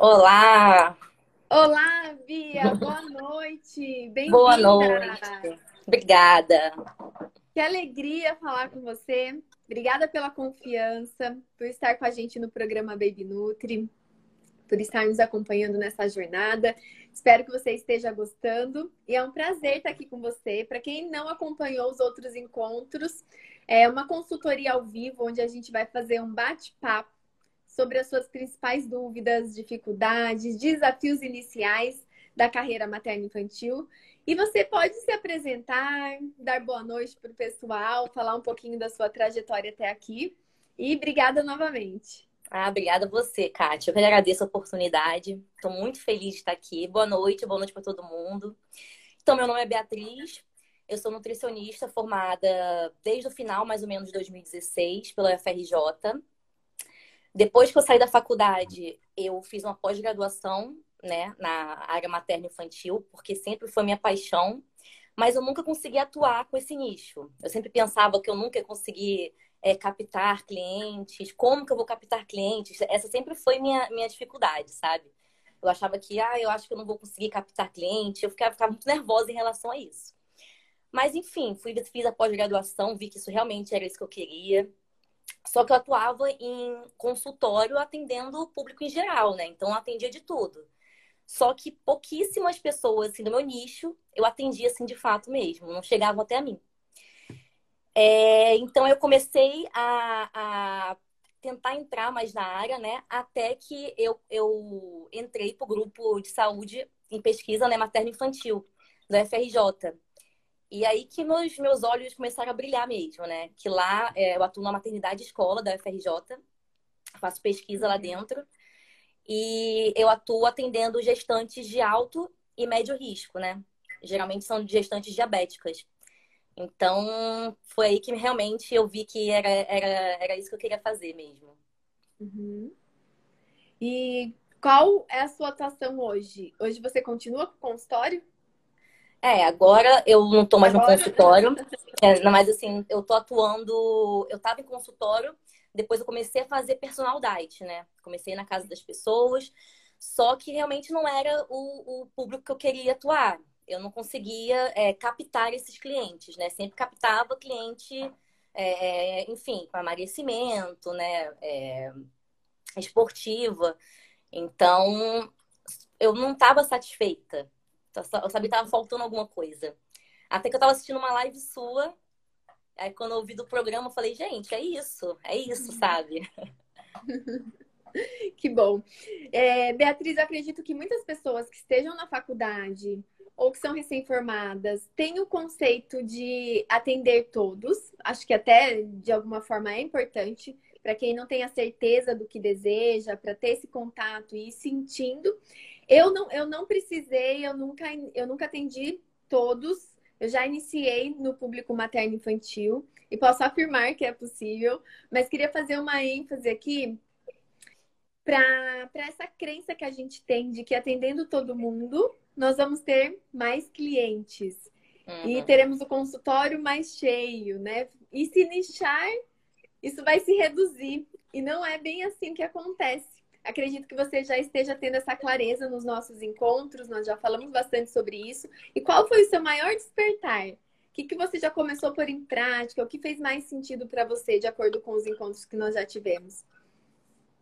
Olá! Olá, Bia! Boa noite! Bem-vinda! Boa noite! Obrigada! Que alegria falar com você. Obrigada pela confiança, por estar com a gente no programa Baby Nutri, por estar nos acompanhando nessa jornada. Espero que você esteja gostando e é um prazer estar aqui com você. Para quem não acompanhou os outros encontros, é uma consultoria ao vivo onde a gente vai fazer um bate-papo sobre as suas principais dúvidas, dificuldades, desafios iniciais da carreira materno-infantil. E você pode se apresentar, dar boa noite para o pessoal, falar um pouquinho da sua trajetória até aqui. E obrigada novamente. Ah, obrigada a você, Kátia. Eu que agradeço a oportunidade. Estou muito feliz de estar aqui. Boa noite, boa noite para todo mundo. Então, meu nome é Beatriz. Eu sou nutricionista formada desde o final, mais ou menos, de 2016, pela UFRJ. Depois que eu saí da faculdade, eu fiz uma pós-graduação né, na área materno-infantil, porque sempre foi minha paixão, mas eu nunca consegui atuar com esse nicho. Eu sempre pensava que eu nunca ia conseguir é, captar clientes, como que eu vou captar clientes? Essa sempre foi minha, minha dificuldade, sabe? Eu achava que, ah, eu acho que eu não vou conseguir captar cliente, eu ficava, ficava muito nervosa em relação a isso. Mas, enfim, fui, fiz a pós-graduação, vi que isso realmente era isso que eu queria. Só que eu atuava em consultório atendendo o público em geral, né? Então, eu atendia de tudo. Só que pouquíssimas pessoas, assim, do meu nicho, eu atendia, assim, de fato mesmo. Não chegavam até a mim. É, então, eu comecei a, a, tentar entrar mais na área, né? Até que eu, eu entrei para o grupo de saúde em pesquisa né, materno-infantil, do FRJ. E aí que meus, meus olhos começaram a brilhar mesmo, né? Que lá é, eu atuo na maternidade escola da FRJ, faço pesquisa lá dentro e eu atuo atendendo gestantes de alto e médio risco, né? Geralmente são gestantes diabéticas. Então, foi aí que realmente eu vi que era, era, era isso que eu queria fazer mesmo. Uhum. E qual é a sua atuação hoje? Hoje você continua com o consultório? É, agora eu não estou mais agora? no consultório. É, mas assim, eu estou atuando. Eu estava em consultório depois eu comecei a fazer personal diet, né? Comecei na casa das pessoas, só que realmente não era o, o público que eu queria atuar. Eu não conseguia é, captar esses clientes, né? Sempre captava cliente, é, é enfim, com emagrecimento, né? É, esportiva. Então, eu não estava satisfeita. Eu sabia que estava faltando alguma coisa. Até que eu estava assistindo uma live sua Aí quando eu ouvi do programa, eu falei, gente, é isso, é isso, sabe? que bom. É, Beatriz, acredito que muitas pessoas que estejam na faculdade ou que são recém-formadas têm o conceito de atender todos. Acho que até de alguma forma é importante para quem não tem a certeza do que deseja, para ter esse contato e ir sentindo. Eu não, eu não precisei, eu nunca, eu nunca atendi todos eu já iniciei no público materno infantil e posso afirmar que é possível, mas queria fazer uma ênfase aqui para essa crença que a gente tem de que atendendo todo mundo, nós vamos ter mais clientes. Uhum. E teremos o consultório mais cheio, né? E se nichar, isso vai se reduzir. E não é bem assim que acontece. Acredito que você já esteja tendo essa clareza nos nossos encontros, nós já falamos bastante sobre isso. E qual foi o seu maior despertar? O que, que você já começou a pôr em prática? O que fez mais sentido para você, de acordo com os encontros que nós já tivemos?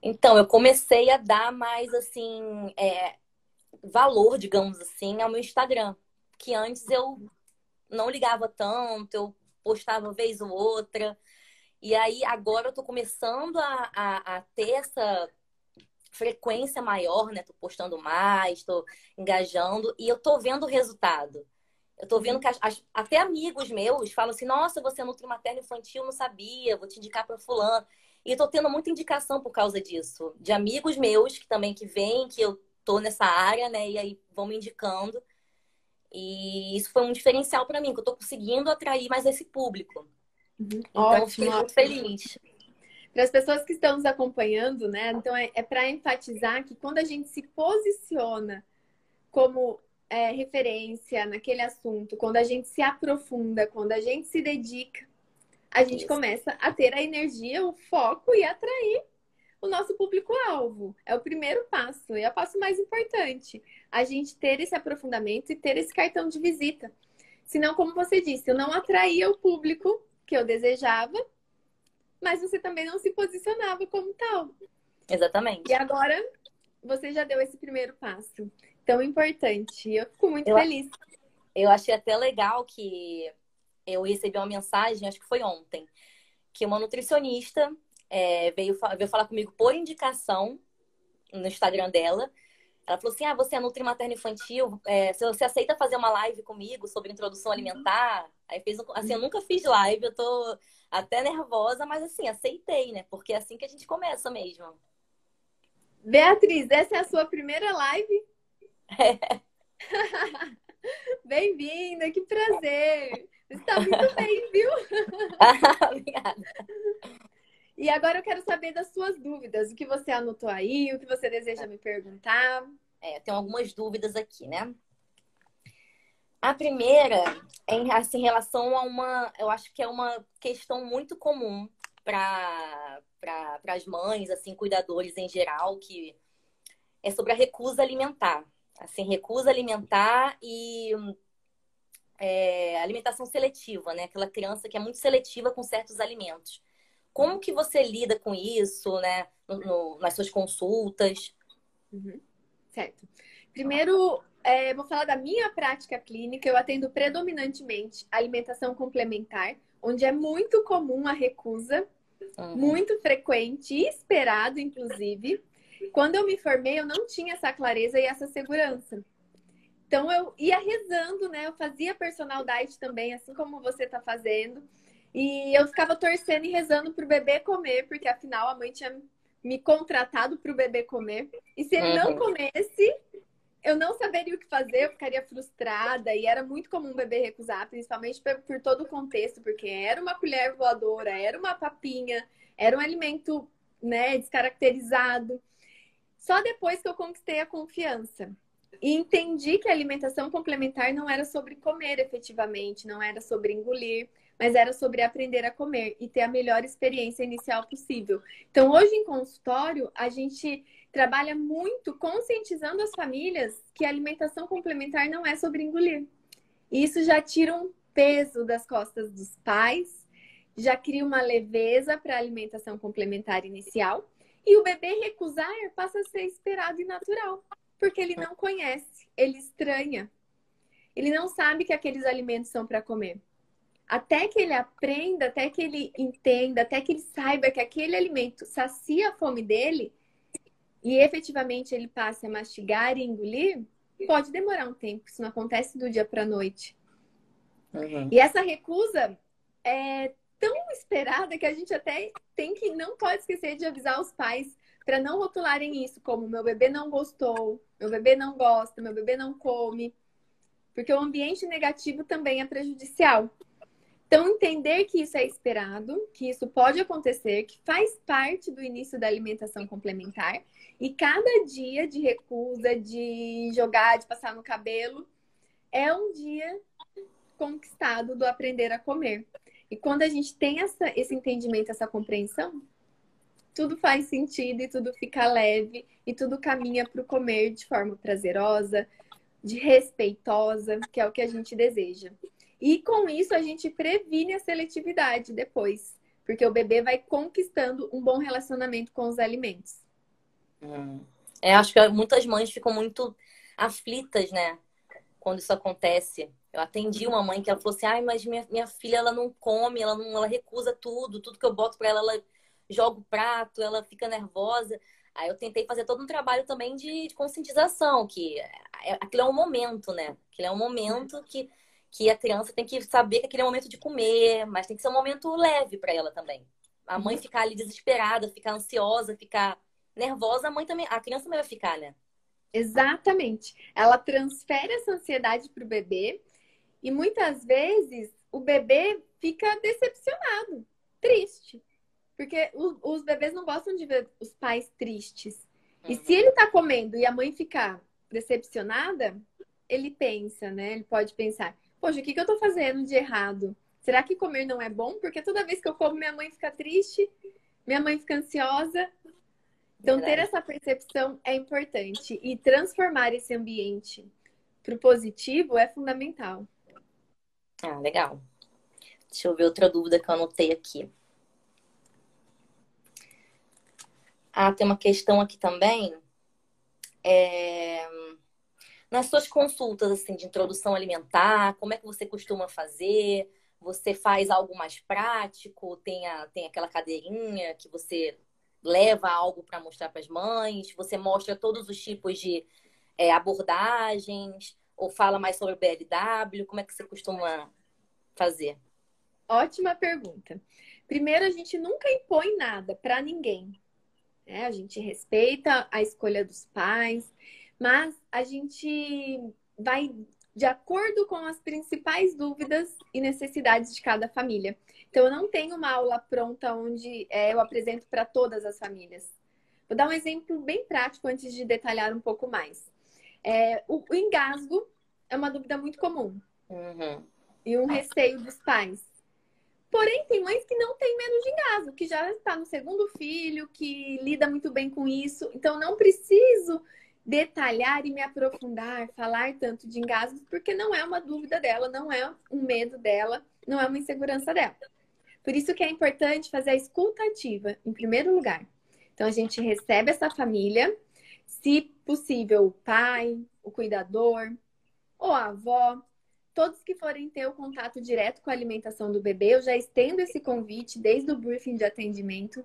Então, eu comecei a dar mais, assim, é, valor, digamos assim, ao meu Instagram. Que antes eu não ligava tanto, eu postava uma vez ou outra. E aí, agora eu tô começando a, a, a ter essa frequência maior, né? Tô postando mais, tô engajando e eu tô vendo o resultado. Eu tô vendo que as, até amigos meus falam assim: nossa, você é nutri materno infantil, não sabia, vou te indicar para fulano. E eu tô tendo muita indicação por causa disso, de amigos meus que também que vêm, que eu tô nessa área, né? E aí vão me indicando. E isso foi um diferencial para mim, que eu tô conseguindo atrair mais esse público. Uhum. Então, Ótimo. fiquei muito feliz. Para as pessoas que estão nos acompanhando, né? Então é, é para enfatizar que quando a gente se posiciona como é, referência naquele assunto, quando a gente se aprofunda, quando a gente se dedica, a gente Isso. começa a ter a energia, o foco e atrair o nosso público-alvo. É o primeiro passo, e é o passo mais importante. A gente ter esse aprofundamento e ter esse cartão de visita. Senão, como você disse, eu não atraía o público que eu desejava, mas você também não se posicionava como tal. Exatamente. E agora você já deu esse primeiro passo. Tão importante. Eu fico muito eu, feliz. Eu achei até legal que eu recebi uma mensagem, acho que foi ontem, que uma nutricionista é, veio, veio falar comigo por indicação no Instagram dela. Ela falou assim: Ah, você é Nutri Materno Infantil, é, você aceita fazer uma live comigo sobre introdução alimentar? Aí fez um, assim, eu nunca fiz live, eu tô até nervosa, mas assim, aceitei, né? Porque é assim que a gente começa mesmo. Beatriz, essa é a sua primeira live? É. Bem-vinda, que prazer! Você está muito bem, viu? Obrigada. E agora eu quero saber das suas dúvidas. O que você anotou aí, o que você deseja me perguntar. É, tenho algumas dúvidas aqui, né? A primeira é em, assim, em relação a uma. Eu acho que é uma questão muito comum para pra, as mães, assim, cuidadores em geral, que é sobre a recusa alimentar. Assim, recusa alimentar e é, alimentação seletiva, né? Aquela criança que é muito seletiva com certos alimentos. Como que você lida com isso, né? No, no, nas suas consultas? Uhum. Certo. Primeiro, é, vou falar da minha prática clínica. Eu atendo predominantemente alimentação complementar, onde é muito comum a recusa, uhum. muito frequente e esperado, inclusive. Quando eu me formei, eu não tinha essa clareza e essa segurança. Então eu ia rezando, né? Eu fazia personal diet também, assim como você está fazendo. E eu ficava torcendo e rezando para o bebê comer, porque afinal a mãe tinha me contratado para o bebê comer. E se ele não uhum. comesse, eu não saberia o que fazer, eu ficaria frustrada. E era muito comum o bebê recusar, principalmente por todo o contexto, porque era uma colher voadora, era uma papinha, era um alimento né, descaracterizado. Só depois que eu conquistei a confiança. E entendi que a alimentação complementar não era sobre comer efetivamente, não era sobre engolir, mas era sobre aprender a comer e ter a melhor experiência inicial possível. Então, hoje em consultório, a gente trabalha muito conscientizando as famílias que a alimentação complementar não é sobre engolir. E isso já tira um peso das costas dos pais, já cria uma leveza para a alimentação complementar inicial. E o bebê recusar passa a ser esperado e natural. Porque ele não conhece, ele estranha. Ele não sabe que aqueles alimentos são para comer. Até que ele aprenda, até que ele entenda, até que ele saiba que aquele alimento sacia a fome dele e efetivamente ele passe a mastigar e engolir, pode demorar um tempo. Isso não acontece do dia para a noite. Uhum. E essa recusa é tão esperada que a gente até tem que não pode esquecer de avisar os pais para não rotularem isso como meu bebê não gostou, meu bebê não gosta, meu bebê não come, porque o ambiente negativo também é prejudicial. Então, entender que isso é esperado, que isso pode acontecer, que faz parte do início da alimentação complementar, e cada dia de recusa, de jogar, de passar no cabelo, é um dia conquistado do aprender a comer. E quando a gente tem essa, esse entendimento, essa compreensão, tudo faz sentido e tudo fica leve e tudo caminha para o comer de forma prazerosa, de respeitosa, que é o que a gente deseja. E com isso a gente previne a seletividade depois, porque o bebê vai conquistando um bom relacionamento com os alimentos. Hum. É, acho que muitas mães ficam muito aflitas, né? Quando isso acontece. Eu atendi uma mãe que ela falou assim: ai, mas minha, minha filha ela não come, ela não ela recusa tudo, tudo que eu boto para ela, ela joga o prato, ela fica nervosa. Aí eu tentei fazer todo um trabalho também de, de conscientização, que é, aquilo é um momento, né? Aquilo é um momento que, que a criança tem que saber que aquele é um momento de comer, mas tem que ser um momento leve para ela também. A mãe uhum. ficar ali desesperada, ficar ansiosa, ficar nervosa, a mãe também, a criança também vai ficar, né? Exatamente. Ela transfere essa ansiedade para o bebê e muitas vezes o bebê fica decepcionado, triste. Porque os bebês não gostam de ver os pais tristes. E se ele tá comendo e a mãe ficar decepcionada, ele pensa, né? Ele pode pensar: Poxa, o que, que eu tô fazendo de errado? Será que comer não é bom? Porque toda vez que eu como, minha mãe fica triste, minha mãe fica ansiosa. Então, ter essa percepção é importante e transformar esse ambiente para o positivo é fundamental. Ah, legal. Deixa eu ver outra dúvida que eu anotei aqui. Ah, tem uma questão aqui também. É... Nas suas consultas assim, de introdução alimentar, como é que você costuma fazer? Você faz algo mais prático? Tem, a, tem aquela cadeirinha que você leva algo para mostrar para as mães? Você mostra todos os tipos de é, abordagens? Ou fala mais sobre o BLW? Como é que você costuma fazer? Ótima pergunta. Primeiro, a gente nunca impõe nada para ninguém. Né? A gente respeita a escolha dos pais, mas a gente vai de acordo com as principais dúvidas e necessidades de cada família. Então, eu não tenho uma aula pronta onde é, eu apresento para todas as famílias. Vou dar um exemplo bem prático antes de detalhar um pouco mais. É, o, o, engasgo é uma dúvida muito comum uhum. e um receio dos pais. Porém, tem mães que não têm menos de engasgo, que já está no segundo filho, que lida muito bem com isso. Então, não preciso detalhar e me aprofundar, falar tanto de engasgos, porque não é uma dúvida dela, não é um medo dela, não é uma insegurança dela. Por isso que é importante fazer a escuta ativa, em primeiro lugar. Então, a gente recebe essa família, se possível, o pai, o cuidador, ou a avó, todos que forem ter o contato direto com a alimentação do bebê, eu já estendo esse convite desde o briefing de atendimento.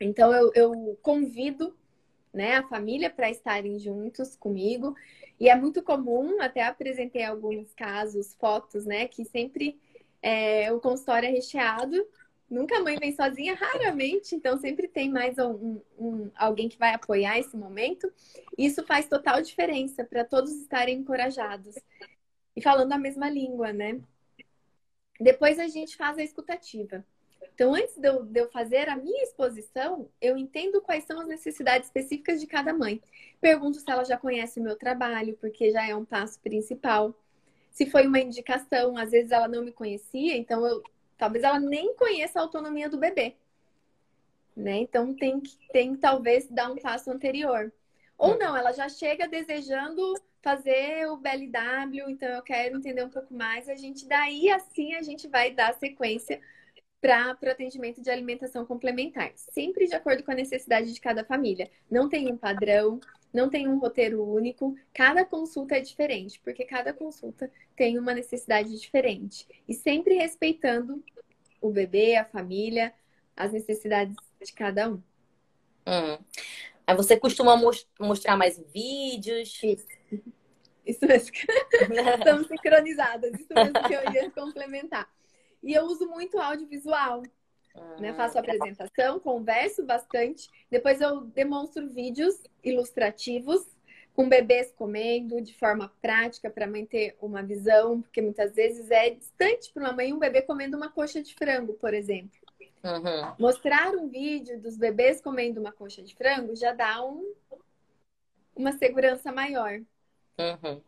Então, eu, eu convido né, a família para estarem juntos comigo. E é muito comum, até apresentei alguns casos, fotos, né, que sempre é, o consultório é recheado. Nunca a mãe vem sozinha, raramente, então sempre tem mais um, um, alguém que vai apoiar esse momento. Isso faz total diferença para todos estarem encorajados e falando a mesma língua, né? Depois a gente faz a escutativa. Então, antes de eu, de eu, fazer a minha exposição, eu entendo quais são as necessidades específicas de cada mãe. Pergunto se ela já conhece o meu trabalho, porque já é um passo principal. Se foi uma indicação, às vezes ela não me conhecia, então eu, talvez ela nem conheça a autonomia do bebê. Né? Então tem que tem talvez dar um passo anterior. Ou não, ela já chega desejando fazer o BLW, então eu quero entender um pouco mais. A gente daí assim a gente vai dar sequência para o atendimento de alimentação complementar, sempre de acordo com a necessidade de cada família. Não tem um padrão, não tem um roteiro único, cada consulta é diferente, porque cada consulta tem uma necessidade diferente. E sempre respeitando o bebê, a família, as necessidades de cada um. Hum. Aí você costuma mostrar mais vídeos? Isso. Isso mesmo. Estamos sincronizadas. Isso mesmo que eu ia complementar. E eu uso muito audiovisual. Ah, né? Faço apresentação, converso bastante. Depois eu demonstro vídeos ilustrativos com bebês comendo de forma prática para manter uma visão, porque muitas vezes é distante para uma mãe um bebê comendo uma coxa de frango, por exemplo. Uhum. Mostrar um vídeo dos bebês comendo uma coxa de frango já dá um, uma segurança maior. Uhum.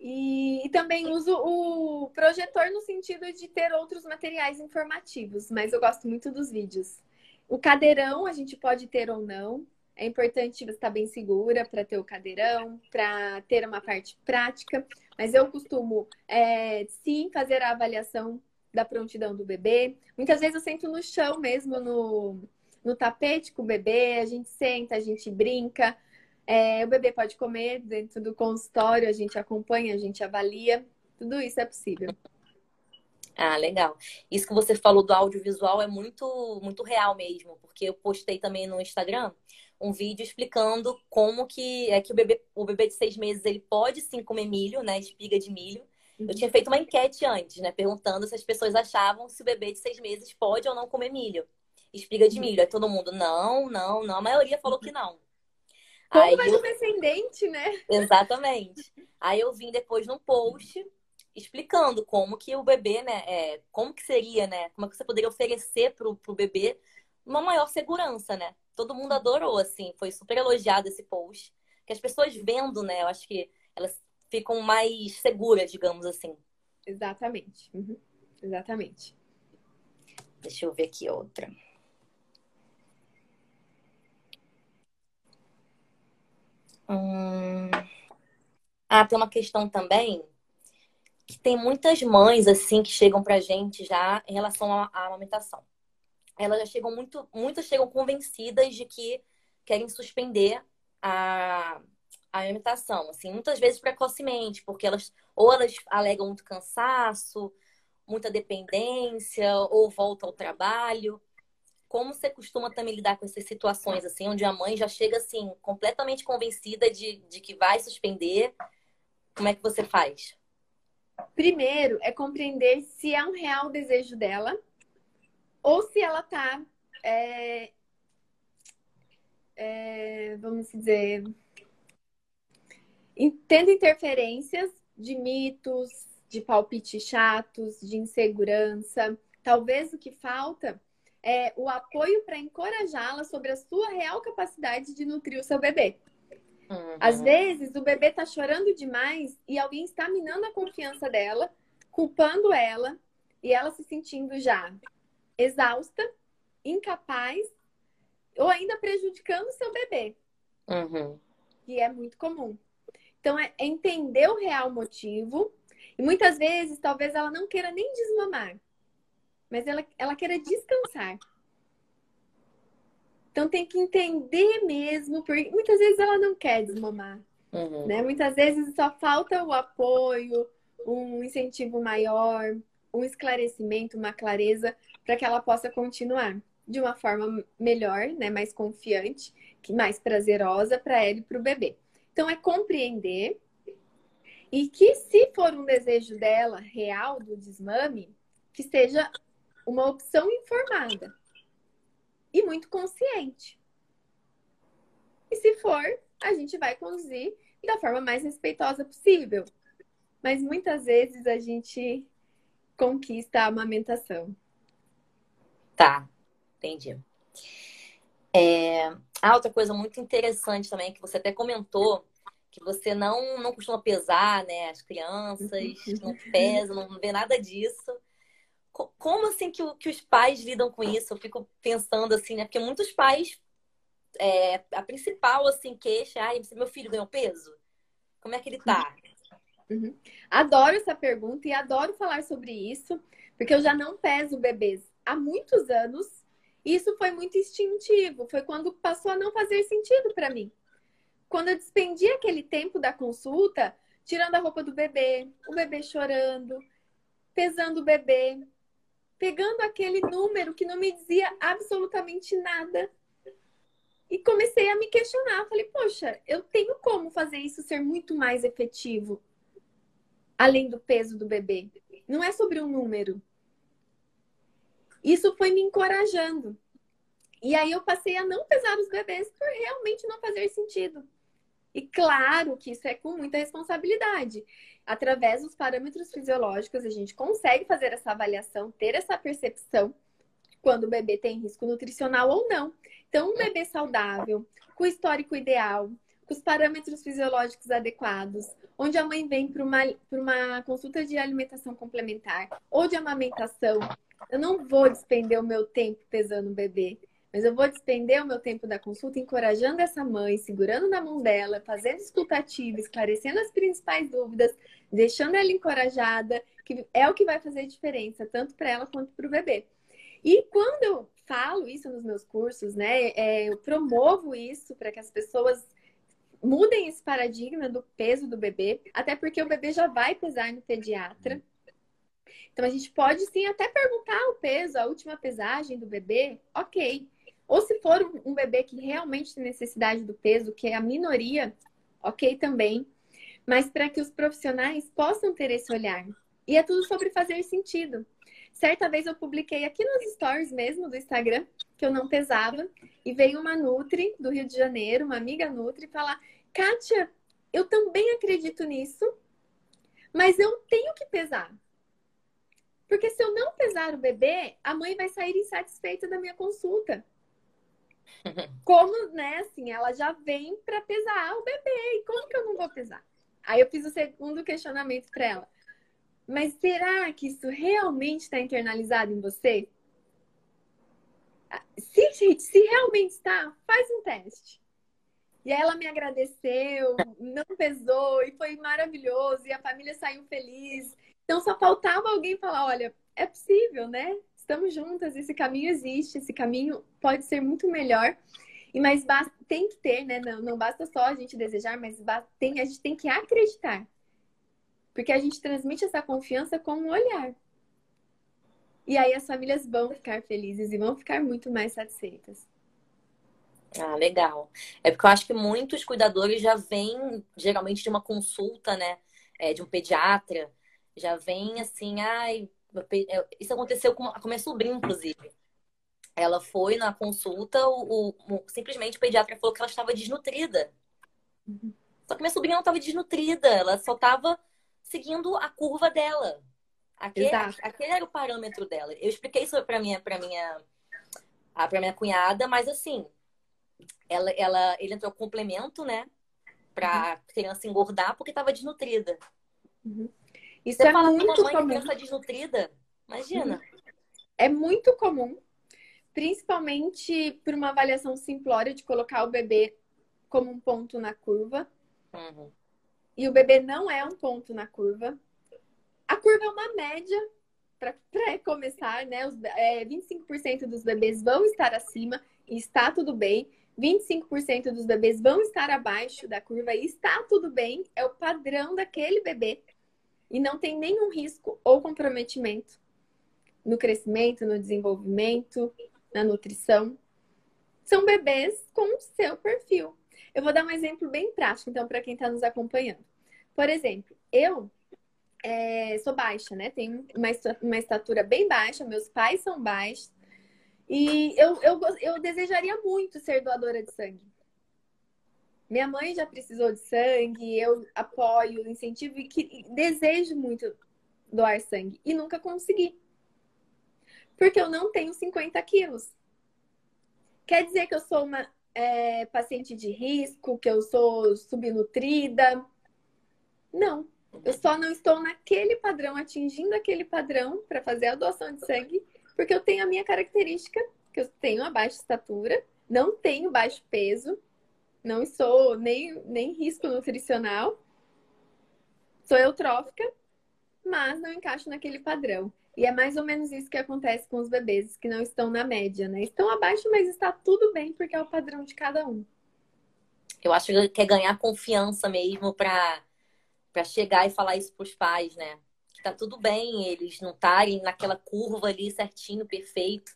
E, e, também uso o projetor no sentido de ter outros materiais informativos, mas eu gosto muito dos vídeos. O cadeirão a gente pode ter ou não. É importante você estar bem segura para ter o cadeirão, para ter uma parte prática. Mas eu costumo, é, sim, fazer a avaliação da prontidão do bebê. Muitas vezes eu sento no chão mesmo, no, no tapete com o bebê, a gente senta, a gente brinca. É, o bebê pode comer dentro do consultório, a gente acompanha, a gente avalia. Tudo isso é possível. Ah, legal. Isso que você falou do audiovisual é muito, muito real mesmo, porque eu postei também no Instagram um vídeo explicando como que é que o bebê, o bebê de seis meses ele pode sim comer milho, né? Espiga de milho. Eu tinha feito uma enquete antes, né? Perguntando se as pessoas achavam se o bebê de seis meses pode ou não comer milho. Espiga de uhum. milho. Aí todo mundo, não, não, não. A maioria falou que não. Como Aí eu... descendente, né? Exatamente. Aí eu vim depois num post explicando como que o bebê, né, é, como que seria, né, como é que você poderia oferecer pro, pro bebê uma maior segurança, né? Todo mundo adorou, assim, foi super elogiado esse post. Que as pessoas vendo, né, eu acho que elas ficam mais seguras, digamos assim. Exatamente. Uhum. Exatamente. Deixa eu ver aqui outra. Hum... Ah, tem uma questão também que tem muitas mães assim que chegam pra gente já em relação à, à amamentação. Elas já chegam muito, muitas chegam convencidas de que querem suspender a, a amamentação, assim, muitas vezes precocemente, porque elas ou elas alegam muito cansaço, muita dependência, ou volta ao trabalho. Como você costuma também lidar com essas situações, assim, onde a mãe já chega, assim, completamente convencida de, de que vai suspender? Como é que você faz? Primeiro é compreender se é um real desejo dela ou se ela tá, é, é, vamos dizer, tendo interferências de mitos, de palpites chatos, de insegurança. Talvez o que falta é o apoio para encorajá-la sobre a sua real capacidade de nutrir o seu bebê. Uhum. Às vezes, o bebê está chorando demais e alguém está minando a confiança dela, culpando ela e ela se sentindo já exausta, incapaz ou ainda prejudicando o seu bebê. Uhum. Que é muito comum. Então, é entender o real motivo. E muitas vezes, talvez ela não queira nem desmamar, mas ela, ela queira descansar. Então tem que entender mesmo, porque muitas vezes ela não quer desmamar. Uhum. Né? Muitas vezes só falta o apoio, um incentivo maior, um esclarecimento, uma clareza para que ela possa continuar de uma forma melhor, né, mais confiante, mais prazerosa para ela e para o bebê. Então é compreender e que se for um desejo dela real do desmame, que seja uma opção informada e muito consciente. E se for, a gente vai conduzir da forma mais respeitosa possível. Mas muitas vezes a gente conquista a amamentação. Tá, entendi. É... Ah, outra coisa muito interessante também que você até comentou que você não não costuma pesar, né, as crianças, não pesa, não vê nada disso. Como assim que, que os pais lidam com isso? Eu fico pensando assim, né? Porque muitos pais, é, a principal assim queixa, ai, meu filho ganhou peso? Como é que ele tá? Uhum. Adoro essa pergunta e adoro falar sobre isso, porque eu já não peso bebês há muitos anos. E isso foi muito instintivo, foi quando passou a não fazer sentido para mim. Quando eu despendi aquele tempo da consulta, tirando a roupa do bebê, o bebê chorando, pesando o bebê, pegando aquele número que não me dizia absolutamente nada. E comecei a me questionar. Falei, poxa, eu tenho como fazer isso ser muito mais efetivo, além do peso do bebê. Não é sobre um número. Isso foi me encorajando. E aí eu passei a não pesar os bebês por realmente não fazer sentido. E claro que isso é com muita responsabilidade através dos parâmetros fisiológicos, a gente consegue fazer essa avaliação, ter essa percepção quando o bebê tem risco nutricional ou não. Então, um bebê saudável, com histórico ideal, com os parâmetros fisiológicos adequados, onde a mãe vem para uma, uma consulta de alimentação complementar ou de amamentação, eu não vou despender o meu tempo pesando o bebê. Mas eu vou despender o meu tempo da consulta encorajando essa mãe, segurando na mão dela, fazendo escutativa, esclarecendo as principais dúvidas, deixando ela encorajada, que é o que vai fazer diferença, tanto para ela quanto para o bebê. E quando eu falo isso nos meus cursos, né, é, eu promovo isso para que as pessoas mudem esse paradigma do peso do bebê, até porque o bebê já vai pesar no pediatra. Então a gente pode sim até perguntar o peso, a última pesagem do bebê, ok. Ou se for um bebê que realmente tem necessidade do peso, que é a minoria, ok também. Mas para que os profissionais possam ter esse olhar. E é tudo sobre fazer sentido. Certa vez eu publiquei aqui nos stories mesmo do Instagram que eu não pesava e veio uma Nutri do Rio de Janeiro, uma amiga Nutri, falar: Kátia, eu também acredito nisso, mas eu tenho que pesar. Porque se eu não pesar o bebê, a mãe vai sair insatisfeita da minha consulta. Como, né, assim, ela já vem para pesar o bebê. E como que eu não vou pesar? Aí eu fiz o segundo questionamento para ela. Mas será que isso realmente está internalizado em você? Se, se realmente está, faz um teste. E ela me agradeceu, não pesou e foi maravilhoso e a família saiu feliz. Então só faltava alguém falar, olha, é possível, né? Estamos juntas, esse caminho existe, esse caminho pode ser muito melhor. E mas basta, tem que ter, né? Não, não basta só a gente desejar, mas tem, a gente tem que acreditar. Porque a gente transmite essa confiança com o um olhar. E aí as famílias vão ficar felizes e vão ficar muito mais satisfeitas. Ah, legal. É porque eu acho que muitos cuidadores já vêm, geralmente, de uma consulta, né? É, de um pediatra, já vem assim, ai, isso aconteceu com, com minha sobrinha, inclusive. Ela foi na consulta, o, o, simplesmente o pediatra falou que ela estava desnutrida. Uhum. Só que minha sobrinha não estava desnutrida, ela só estava seguindo a curva dela. Aquele, aquele era o parâmetro dela. Eu expliquei isso para minha, para minha, para minha cunhada, mas assim, ela, ela, ele entrou complemento, né, para uhum. criança engordar porque estava desnutrida. Uhum. Isso Você é fala muito mãe comum. criança desnutrida, imagina. Uhum. É muito comum, principalmente por uma avaliação simplória de colocar o bebê como um ponto na curva. Uhum. E o bebê não é um ponto na curva. A curva é uma média para começar, né? Os, é, 25% dos bebês vão estar acima e está tudo bem. 25% dos bebês vão estar abaixo da curva e está tudo bem. É o padrão daquele bebê. E não tem nenhum risco ou comprometimento no crescimento, no desenvolvimento, na nutrição. São bebês com o seu perfil. Eu vou dar um exemplo bem prático, então, para quem está nos acompanhando. Por exemplo, eu é, sou baixa, né? Tenho uma, uma estatura bem baixa, meus pais são baixos. E eu, eu, eu desejaria muito ser doadora de sangue. Minha mãe já precisou de sangue, eu apoio, incentivo e que, desejo muito doar sangue e nunca consegui. Porque eu não tenho 50 quilos. Quer dizer que eu sou uma é, paciente de risco, que eu sou subnutrida? Não. Eu só não estou naquele padrão, atingindo aquele padrão para fazer a doação de sangue, porque eu tenho a minha característica, que eu tenho a baixa estatura, não tenho baixo peso, não sou nem, nem risco nutricional, sou eutrófica, mas não encaixo naquele padrão. E é mais ou menos isso que acontece com os bebês que não estão na média, né? Estão abaixo, mas está tudo bem porque é o padrão de cada um. Eu acho que quer ganhar confiança mesmo para para chegar e falar isso para os pais, né? Que tá tudo bem eles não estarem naquela curva ali certinho, perfeito.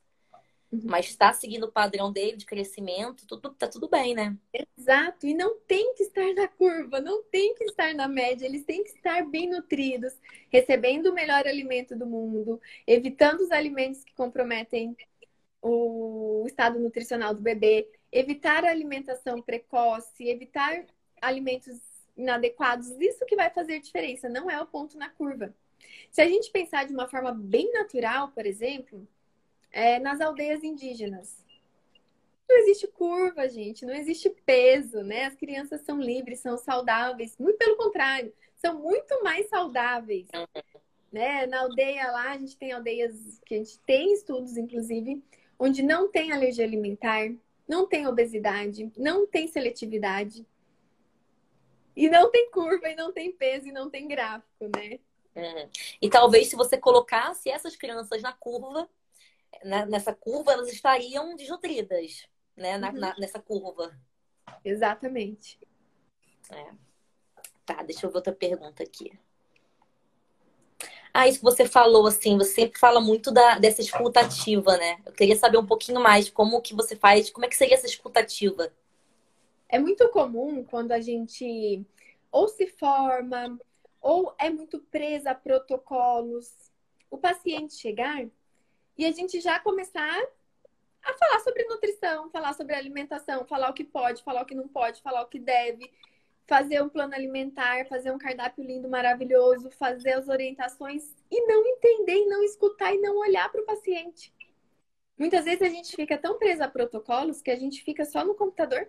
Uhum. Mas está seguindo o padrão dele de crescimento, tudo, tá tudo bem, né? Exato. E não tem que estar na curva, não tem que estar na média. Eles têm que estar bem nutridos, recebendo o melhor alimento do mundo, evitando os alimentos que comprometem o estado nutricional do bebê, evitar a alimentação precoce, evitar alimentos inadequados. Isso que vai fazer diferença, não é o ponto na curva. Se a gente pensar de uma forma bem natural, por exemplo, é, nas aldeias indígenas. Não existe curva, gente, não existe peso, né? As crianças são livres, são saudáveis. Muito pelo contrário, são muito mais saudáveis. Né? Na aldeia lá, a gente tem aldeias que a gente tem estudos, inclusive, onde não tem alergia alimentar, não tem obesidade, não tem seletividade. E não tem curva, e não tem peso, e não tem gráfico, né? Uhum. E talvez se você colocasse essas crianças na curva, nessa curva, elas estariam desnutridas, né? Na, uhum. na, nessa curva. Exatamente. É. Tá, deixa eu ver outra pergunta aqui. Ah, isso que você falou, assim, você sempre fala muito da, dessa escutativa, né? Eu queria saber um pouquinho mais de como que você faz, como é que seria essa escutativa? É muito comum quando a gente ou se forma ou é muito presa a protocolos, o paciente chegar e a gente já começar a falar sobre nutrição, falar sobre alimentação, falar o que pode, falar o que não pode, falar o que deve, fazer um plano alimentar, fazer um cardápio lindo, maravilhoso, fazer as orientações e não entender, e não escutar e não olhar para o paciente. Muitas vezes a gente fica tão presa a protocolos que a gente fica só no computador,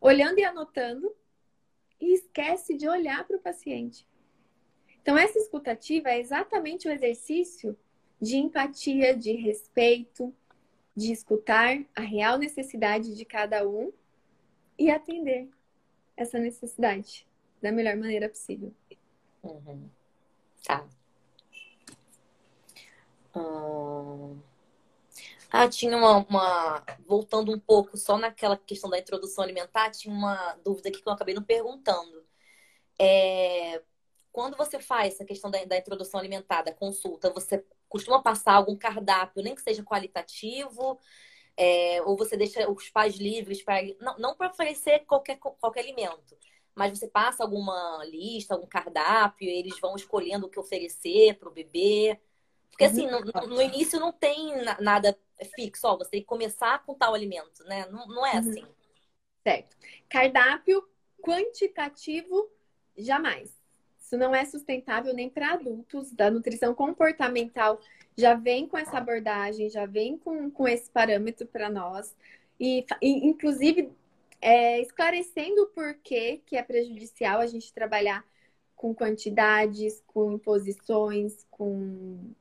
olhando e anotando, e esquece de olhar para o paciente. Então, essa escutativa é exatamente o exercício de empatia, de respeito, de escutar a real necessidade de cada um e atender. essa necessidade da melhor maneira possível. Uhum. Tá. Hum... Ah, tinha uma, uma, Voltando um pouco só naquela questão da introdução alimentar, tinha uma dúvida aqui que eu acabei não perguntando. É... Quando você faz essa questão da, da introdução alimentar, da consulta, você costuma passar algum cardápio, nem que seja qualitativo, é... ou você deixa os pais livres para. Não, não para oferecer qualquer, qualquer alimento, mas você passa alguma lista, algum cardápio, eles vão escolhendo o que oferecer para o bebê. Porque assim, no, no, início não tem nada fixo, ó, você tem que começar com tal alimento, né? Não, não é uhum. assim. Certo. Cardápio quantitativo, jamais. Isso não é sustentável nem para adultos. Da nutrição comportamental já vem com essa abordagem, já vem com, com esse parâmetro para nós. E, inclusive, é, esclarecendo o porquê que é prejudicial a gente trabalhar com quantidades, com imposições, com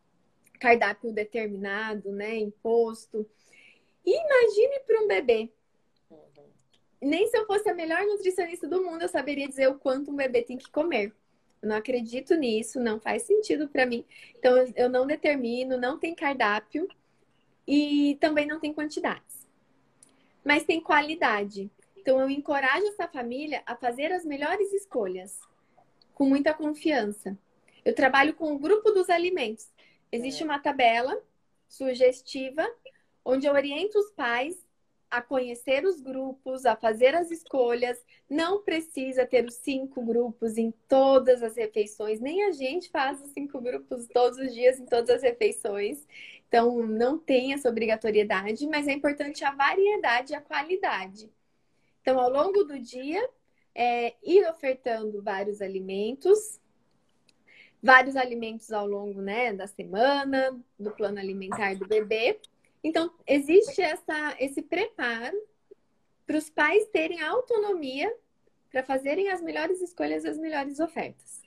cardápio determinado, né, imposto. E imagine para um bebê. Uhum. Nem se eu fosse a melhor nutricionista do mundo, eu saberia dizer o quanto um bebê tem que comer. Não acredito nisso, não faz sentido para mim. Então, eu não determino, não tem cardápio e também não tem quantidades. Mas tem qualidade. Então, eu encorajo essa família a fazer as melhores escolhas, com muita confiança. Eu trabalho com o grupo dos alimentos. Existe é. uma tabela sugestiva onde eu oriento os pais a conhecer os grupos, a fazer as escolhas. Não precisa ter os cinco grupos em todas as refeições, nem a gente faz os cinco grupos todos os dias em todas as refeições. Então, não tem essa obrigatoriedade, mas é importante a variedade e a qualidade. Então, ao longo do dia, é, ir ofertando vários alimentos, vários alimentos ao longo né, da semana, do plano alimentar do bebê. Então, existe essa, esse preparo para os pais terem autonomia para fazerem as melhores escolhas e as melhores ofertas.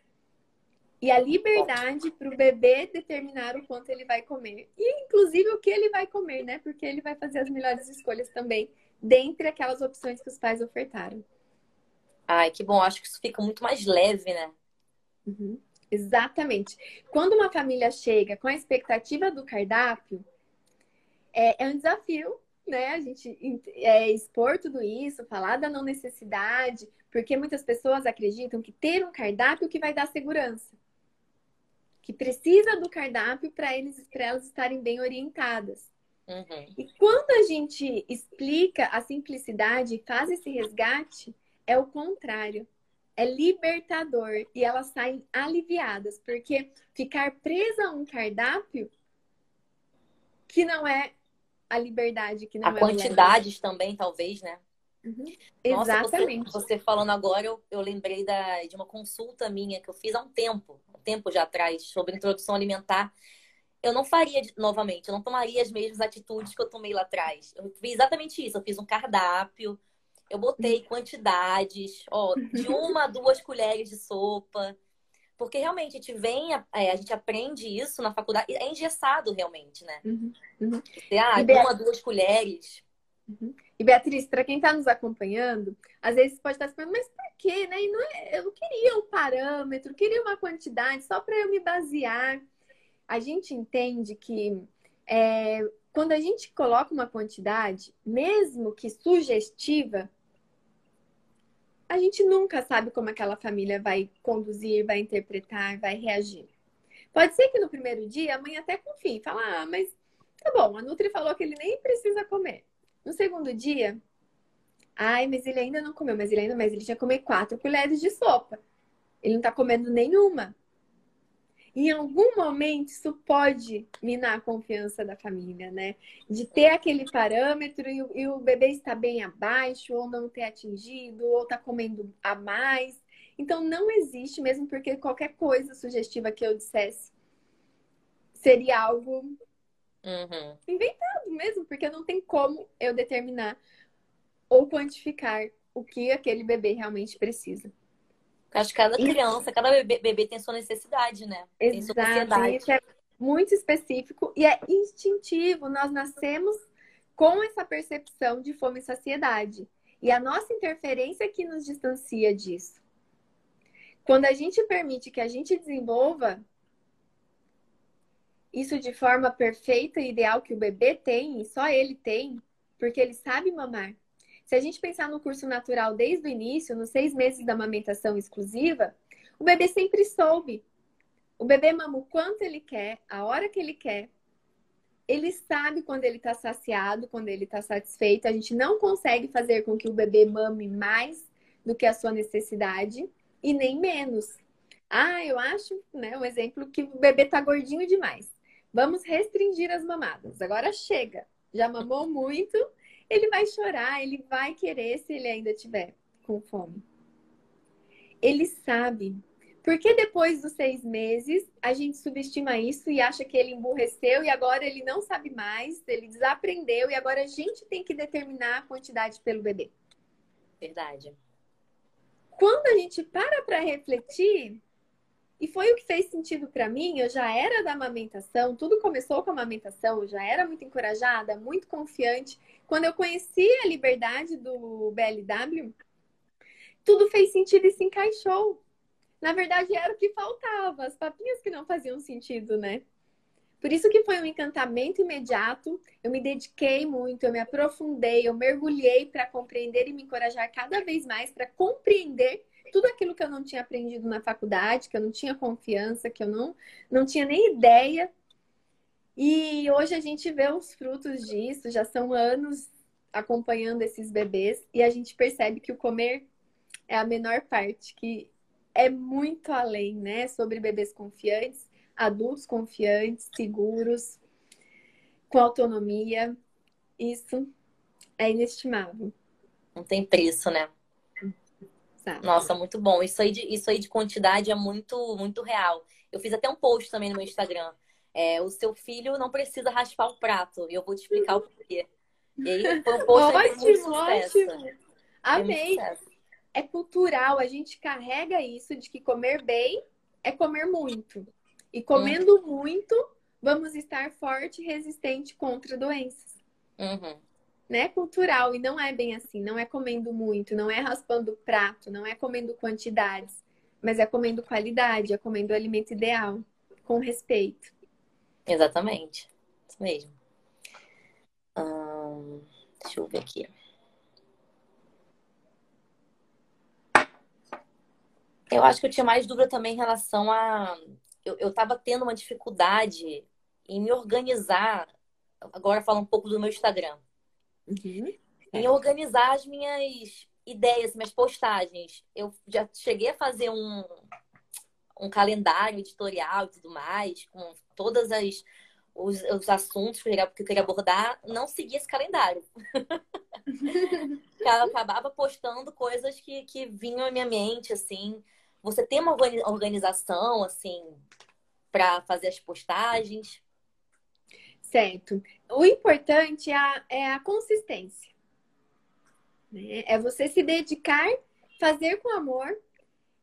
E a liberdade para o bebê determinar o quanto ele vai comer. E, inclusive, o que ele vai comer, né? Porque ele vai fazer as melhores escolhas também, dentre aquelas opções que os pais ofertaram. Ai, que bom. Acho que isso fica muito mais leve, né? Uhum. Exatamente. Quando uma família chega com a expectativa do cardápio, é, é um desafio, né? A gente é, expor tudo isso, falar da não necessidade, porque muitas pessoas acreditam que ter um cardápio que vai dar segurança. Que precisa do cardápio para eles para elas estarem bem orientadas. Uhum. E quando a gente explica a simplicidade e faz esse resgate, é o contrário é libertador e elas saem aliviadas, porque ficar presa a um cardápio que não é a liberdade, que não a é quantidades também, talvez, né? Uhum. Nossa, Exatamente. Você, você, falando agora, eu, eu lembrei da, de uma consulta minha que eu fiz há um tempo, um tempo já atrás, sobre introdução alimentar. Eu não faria novamente, eu não tomaria as mesmas atitudes que eu tomei lá atrás. Eu fiz exatamente isso, eu fiz um cardápio, eu botei quantidades, ó, de uma a duas colheres de sopa. Porque realmente a gente vem, é, a gente aprende isso na faculdade, é engessado realmente, né? Uhum, uhum. Ah, uma duas colheres. Uhum. E Beatriz, para quem está nos acompanhando, às vezes pode estar se perguntando, mas por quê? Né? Não é, eu queria um parâmetro, queria uma quantidade só para eu me basear. A gente entende que é, quando a gente coloca uma quantidade, mesmo que sugestiva, a gente nunca sabe como aquela família vai conduzir, vai interpretar, vai reagir. Pode ser que no primeiro dia a mãe até confie, fala, ah, mas tá bom, a Nutri falou que ele nem precisa comer. No segundo dia, ai, mas ele ainda não comeu, mas ele ainda, mas ele tinha comer quatro colheres de sopa. Ele não tá comendo nenhuma em algum momento isso pode minar a confiança da família, né? De ter aquele parâmetro e o, e o bebê está bem abaixo, ou não ter atingido, ou está comendo a mais. Então não existe, mesmo porque qualquer coisa sugestiva que eu dissesse seria algo uhum. inventado mesmo, porque não tem como eu determinar ou quantificar o que aquele bebê realmente precisa. Acho que cada criança, cada bebê, bebê tem sua necessidade, né? Tem sua Exato. Isso é muito específico e é instintivo. Nós nascemos com essa percepção de fome e saciedade. E a nossa interferência é que nos distancia disso. Quando a gente permite que a gente desenvolva isso de forma perfeita e ideal que o bebê tem, e só ele tem, porque ele sabe mamar. Se a gente pensar no curso natural desde o início, nos seis meses da amamentação exclusiva, o bebê sempre soube. O bebê mama o quanto ele quer, a hora que ele quer. Ele sabe quando ele está saciado, quando ele está satisfeito. A gente não consegue fazer com que o bebê mame mais do que a sua necessidade e nem menos. Ah, eu acho, né, um exemplo que o bebê tá gordinho demais. Vamos restringir as mamadas. Agora chega. Já mamou muito, ele vai chorar, ele vai querer se ele ainda tiver com fome. Ele sabe. Porque depois dos seis meses a gente subestima isso e acha que ele emburreceu e agora ele não sabe mais, ele desaprendeu e agora a gente tem que determinar a quantidade pelo bebê. Verdade. Quando a gente para para refletir, e foi o que fez sentido para mim. Eu já era da amamentação, tudo começou com a amamentação, eu já era muito encorajada, muito confiante. Quando eu conheci a liberdade do BLW, tudo fez sentido e se encaixou. Na verdade, era o que faltava, as papinhas que não faziam sentido, né? Por isso que foi um encantamento imediato. Eu me dediquei muito, eu me aprofundei, eu mergulhei para compreender e me encorajar cada vez mais para compreender tudo aquilo que eu não tinha aprendido na faculdade, que eu não tinha confiança, que eu não, não tinha nem ideia. E hoje a gente vê os frutos disso, já são anos acompanhando esses bebês e a gente percebe que o comer é a menor parte, que é muito além, né? Sobre bebês confiantes, adultos confiantes, seguros, com autonomia. Isso é inestimável. Não tem preço, né? Nossa, muito bom. Isso aí de, isso aí de quantidade é muito, muito real. Eu fiz até um post também no meu Instagram. É, o seu filho não precisa raspar o prato. E eu vou te explicar o porquê. E aí foi um post ótimo. Ótimo. Amei. É cultural. A gente carrega isso de que comer bem é comer muito. E comendo uhum. muito, vamos estar forte e resistente contra doenças. Uhum né, cultural. E não é bem assim. Não é comendo muito, não é raspando o prato, não é comendo quantidades, mas é comendo qualidade, é comendo o alimento ideal, com respeito. Exatamente. Isso mesmo. Hum, deixa eu ver aqui. Eu acho que eu tinha mais dúvida também em relação a. Eu, eu tava tendo uma dificuldade em me organizar. Agora fala um pouco do meu Instagram. Uhum. Em organizar as minhas ideias, minhas postagens. Eu já cheguei a fazer um, um calendário editorial e tudo mais, com todas as os, os assuntos que eu, queria, que eu queria abordar, não segui esse calendário. eu acabava postando coisas que, que vinham à minha mente, assim. Você tem uma organização, assim, para fazer as postagens? Certo. O importante é a, é a consistência. Né? É você se dedicar, fazer com amor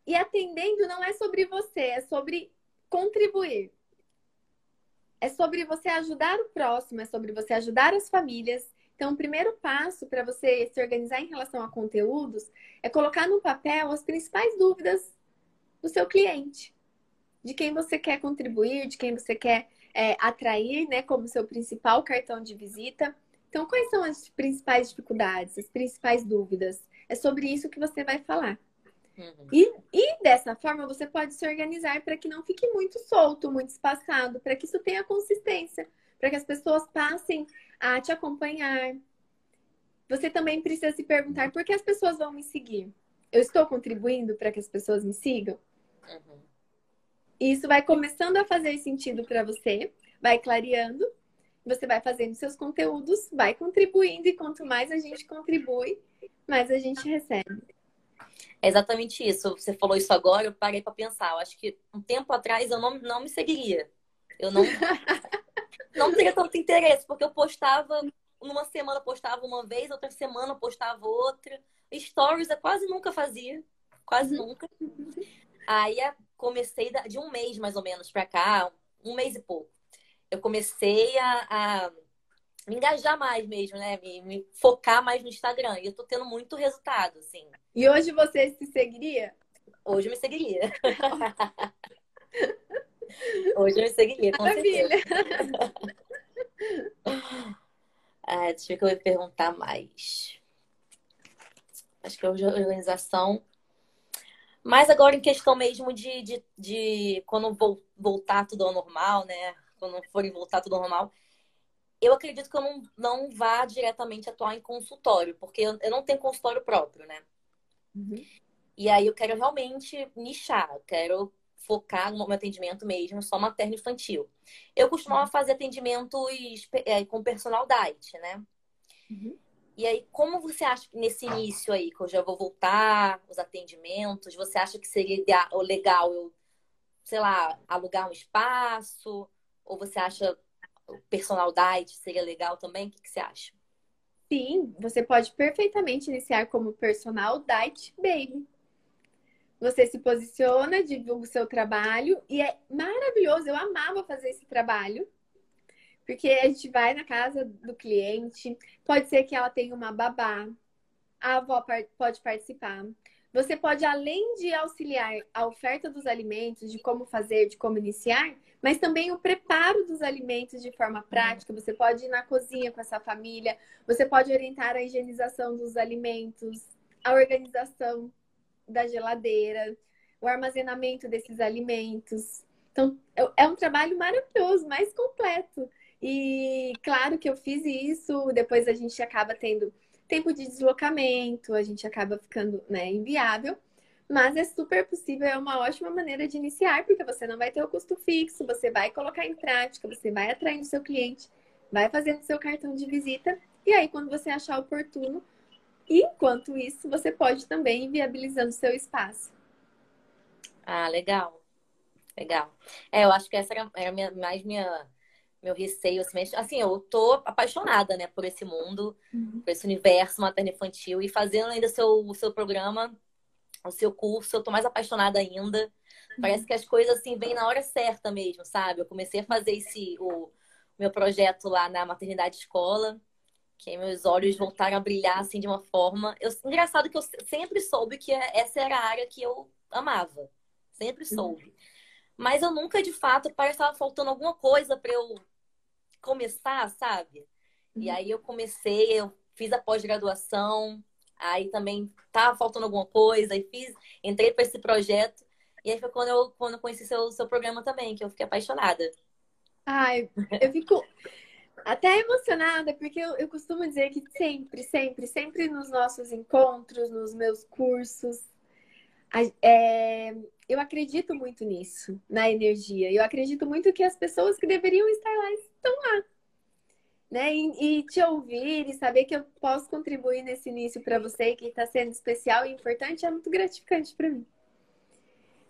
e atendendo não é sobre você, é sobre contribuir. É sobre você ajudar o próximo, é sobre você ajudar as famílias. Então, o primeiro passo para você se organizar em relação a conteúdos é colocar no papel as principais dúvidas do seu cliente, de quem você quer contribuir, de quem você quer é, atrair, né, como seu principal cartão de visita. Então, quais são as principais dificuldades, as principais dúvidas? É sobre isso que você vai falar. Uhum. E, e dessa forma você pode se organizar para que não fique muito solto, muito espaçado, para que isso tenha consistência, para que as pessoas passem a te acompanhar. Você também precisa se perguntar por que as pessoas vão me seguir. Eu estou contribuindo para que as pessoas me sigam? Uhum isso vai começando a fazer sentido para você, vai clareando, você vai fazendo seus conteúdos, vai contribuindo, e quanto mais a gente contribui, mais a gente recebe. É exatamente isso. Você falou isso agora, eu parei para pensar. Eu acho que um tempo atrás eu não, não me seguiria. Eu não, não teria tanto interesse, porque eu postava, numa semana postava uma vez, outra semana postava outra. Stories eu quase nunca fazia. Quase uhum. nunca. Aí comecei de um mês mais ou menos para cá, um mês e pouco. Eu comecei a, a, me engajar mais mesmo, né? Me, me, focar mais no Instagram. E eu tô tendo muito resultado, assim. E hoje você se seguiria? Hoje eu me seguiria. hoje eu me seguiria, com Maravilha. certeza. ah, deixa eu ver o que eu vou perguntar mais. Acho que é organização. Mas agora em questão mesmo de, de, de quando voltar tudo ao normal, né? Quando forem voltar tudo ao normal, eu acredito que eu não, não vá diretamente atuar em consultório, porque eu, eu não tenho consultório próprio, né? Uhum. E aí eu quero realmente nichar, eu quero focar no meu atendimento mesmo, só materno infantil. Eu costumava uhum. fazer atendimentos é, com personal diet, né? Uhum. E aí, como você acha que nesse início aí, que eu já vou voltar, os atendimentos, você acha que seria legal eu, sei lá, alugar um espaço? Ou você acha o personal diet seria legal também? O que, que você acha? Sim, você pode perfeitamente iniciar como personal diet baby. Você se posiciona, divulga o seu trabalho e é maravilhoso. Eu amava fazer esse trabalho porque a gente vai na casa do cliente, pode ser que ela tenha uma babá, a avó pode participar. Você pode, além de auxiliar a oferta dos alimentos, de como fazer, de como iniciar, mas também o preparo dos alimentos de forma prática. Você pode ir na cozinha com essa família, você pode orientar a higienização dos alimentos, a organização da geladeira, o armazenamento desses alimentos. Então, é um trabalho maravilhoso, mais completo. E claro que eu fiz isso, depois a gente acaba tendo tempo de deslocamento, a gente acaba ficando né, inviável. Mas é super possível, é uma ótima maneira de iniciar, porque você não vai ter o custo fixo, você vai colocar em prática, você vai atraindo seu cliente, vai fazendo seu cartão de visita, e aí quando você achar oportuno, enquanto isso, você pode também ir viabilizando seu espaço. Ah, legal. Legal. É, eu acho que essa era, era minha, mais minha meu receio, assim, assim, eu tô apaixonada, né, por esse mundo, uhum. por esse universo materno-infantil e fazendo ainda seu, o seu programa, o seu curso, eu tô mais apaixonada ainda. Uhum. Parece que as coisas, assim, vêm na hora certa mesmo, sabe? Eu comecei a fazer esse, o meu projeto lá na maternidade escola, que meus olhos voltaram a brilhar, assim, de uma forma... Eu, engraçado que eu sempre soube que essa era a área que eu amava. Sempre uhum. soube. Uhum. Mas eu nunca, de fato, parece que estava faltando alguma coisa para eu começar, sabe? Uhum. E aí eu comecei, eu fiz a pós-graduação, aí também tava faltando alguma coisa, e fiz, entrei para esse projeto. E aí foi quando eu, quando eu conheci seu, seu programa também, que eu fiquei apaixonada. Ai, eu fico até emocionada, porque eu, eu costumo dizer que sempre, sempre, sempre nos nossos encontros, nos meus cursos, é, eu acredito muito nisso, na energia. Eu acredito muito que as pessoas que deveriam estar lá estão lá. Né? E, e te ouvir e saber que eu posso contribuir nesse início para você, que está sendo especial e importante, é muito gratificante para mim.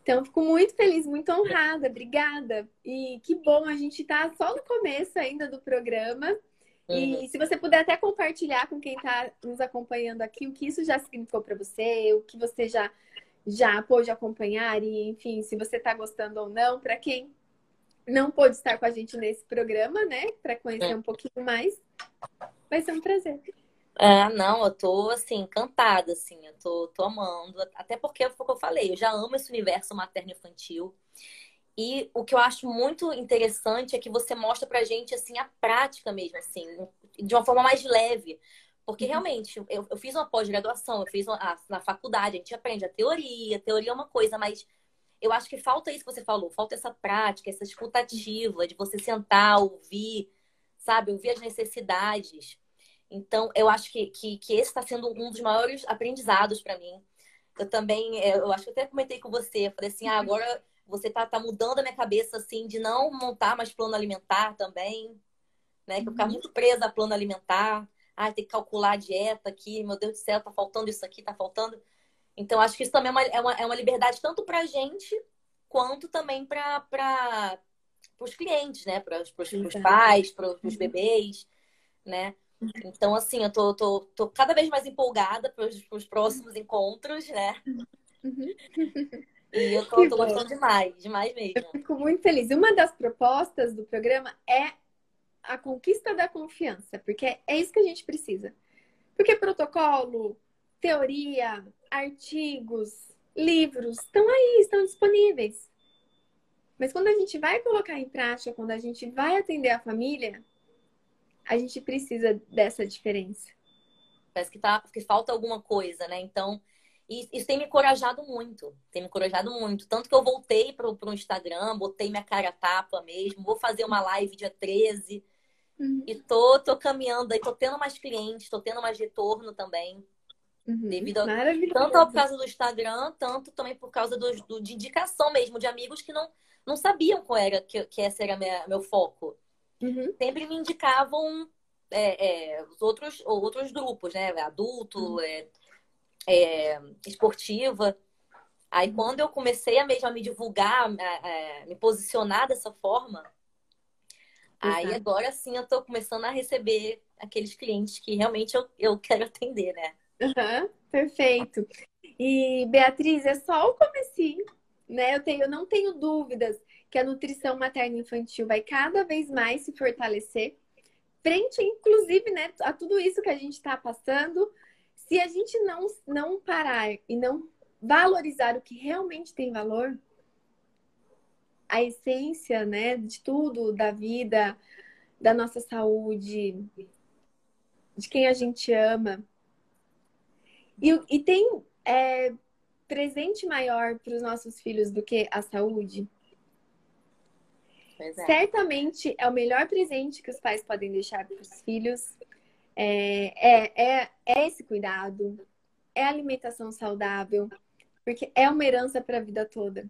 Então, fico muito feliz, muito honrada, obrigada. E que bom, a gente está só no começo ainda do programa. Uhum. E se você puder até compartilhar com quem está nos acompanhando aqui o que isso já significou para você, o que você já já pôde acompanhar e, enfim, se você está gostando ou não, para quem não pôde estar com a gente nesse programa, né, para conhecer é. um pouquinho mais, vai ser um prazer. Ah, não, eu tô, assim, encantada, assim, eu tô, tô amando, até porque foi o que eu falei, eu já amo esse universo materno-infantil, e o que eu acho muito interessante é que você mostra pra gente, assim, a prática mesmo, assim, de uma forma mais leve, porque uhum. realmente, eu, eu fiz uma pós-graduação, eu fiz uma, na faculdade, a gente aprende a teoria, a teoria é uma coisa, mas eu acho que falta isso que você falou, falta essa prática, essa escutativa, de você sentar, ouvir, sabe, ouvir as necessidades. Então, eu acho que, que, que esse está sendo um dos maiores aprendizados para mim. Eu também, é, eu acho que eu até comentei com você, eu falei assim, ah, uhum. agora você tá, tá mudando a minha cabeça, assim, de não montar mais plano alimentar também, né? Que eu ficar uhum. muito presa a plano alimentar ah, tem que calcular a dieta aqui, meu Deus do céu, tá faltando isso aqui, tá faltando. Então, acho que isso também é uma, é uma, é uma liberdade tanto pra gente, quanto também para os clientes, né? Para os pais, para os uhum. bebês, né? Então, assim, eu tô, tô, tô cada vez mais empolgada para os próximos encontros, né? Uhum. E eu tô, tô gostando demais, demais mesmo. Eu fico muito feliz. Uma das propostas do programa é a conquista da confiança, porque é isso que a gente precisa. Porque protocolo, teoria, artigos, livros estão aí, estão disponíveis. Mas quando a gente vai colocar em prática, quando a gente vai atender a família, a gente precisa dessa diferença. Parece que, tá, que falta alguma coisa, né? Então, isso tem me encorajado muito. Tem me encorajado muito. Tanto que eu voltei para o Instagram, botei minha cara tapa mesmo. Vou fazer uma live dia 13. Uhum. E tô, tô caminhando aí, tô tendo mais clientes, tô tendo mais retorno também. Uhum. Devido a, tanto por causa do Instagram, tanto também por causa do, do, de indicação mesmo, de amigos que não, não sabiam qual era que, que esse era minha, meu foco. Uhum. Sempre me indicavam é, é, os outros, outros grupos, né? Adulto, uhum. é, é, esportiva. Aí quando eu comecei a mesmo a me divulgar, a, a me posicionar dessa forma. Aí agora sim eu tô começando a receber aqueles clientes que realmente eu, eu quero atender, né? Uhum, perfeito. E Beatriz, é só o comecinho, né? Eu, tenho, eu não tenho dúvidas que a nutrição materna infantil vai cada vez mais se fortalecer, frente, inclusive, né, a tudo isso que a gente está passando, se a gente não, não parar e não valorizar o que realmente tem valor, a essência, né, de tudo, da vida, da nossa saúde, de quem a gente ama. E, e tem é, presente maior para os nossos filhos do que a saúde? É. Certamente é o melhor presente que os pais podem deixar para os filhos é, é, é, é esse cuidado, é alimentação saudável, porque é uma herança para a vida toda.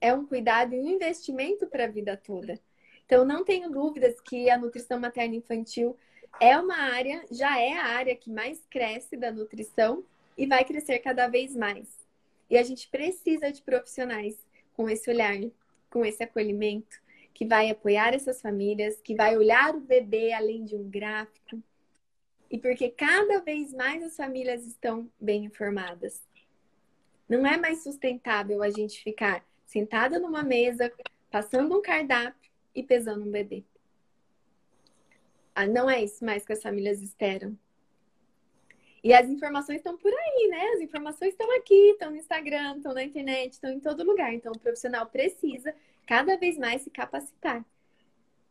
É um cuidado e um investimento para a vida toda. Então, não tenho dúvidas que a nutrição materna infantil é uma área, já é a área que mais cresce da nutrição e vai crescer cada vez mais. E a gente precisa de profissionais com esse olhar, com esse acolhimento, que vai apoiar essas famílias, que vai olhar o bebê além de um gráfico, e porque cada vez mais as famílias estão bem informadas. Não é mais sustentável a gente ficar sentada numa mesa, passando um cardápio e pesando um bebê. Ah, não é isso mais que as famílias esperam. E as informações estão por aí, né? As informações estão aqui, estão no Instagram, estão na internet, estão em todo lugar. Então, o profissional precisa cada vez mais se capacitar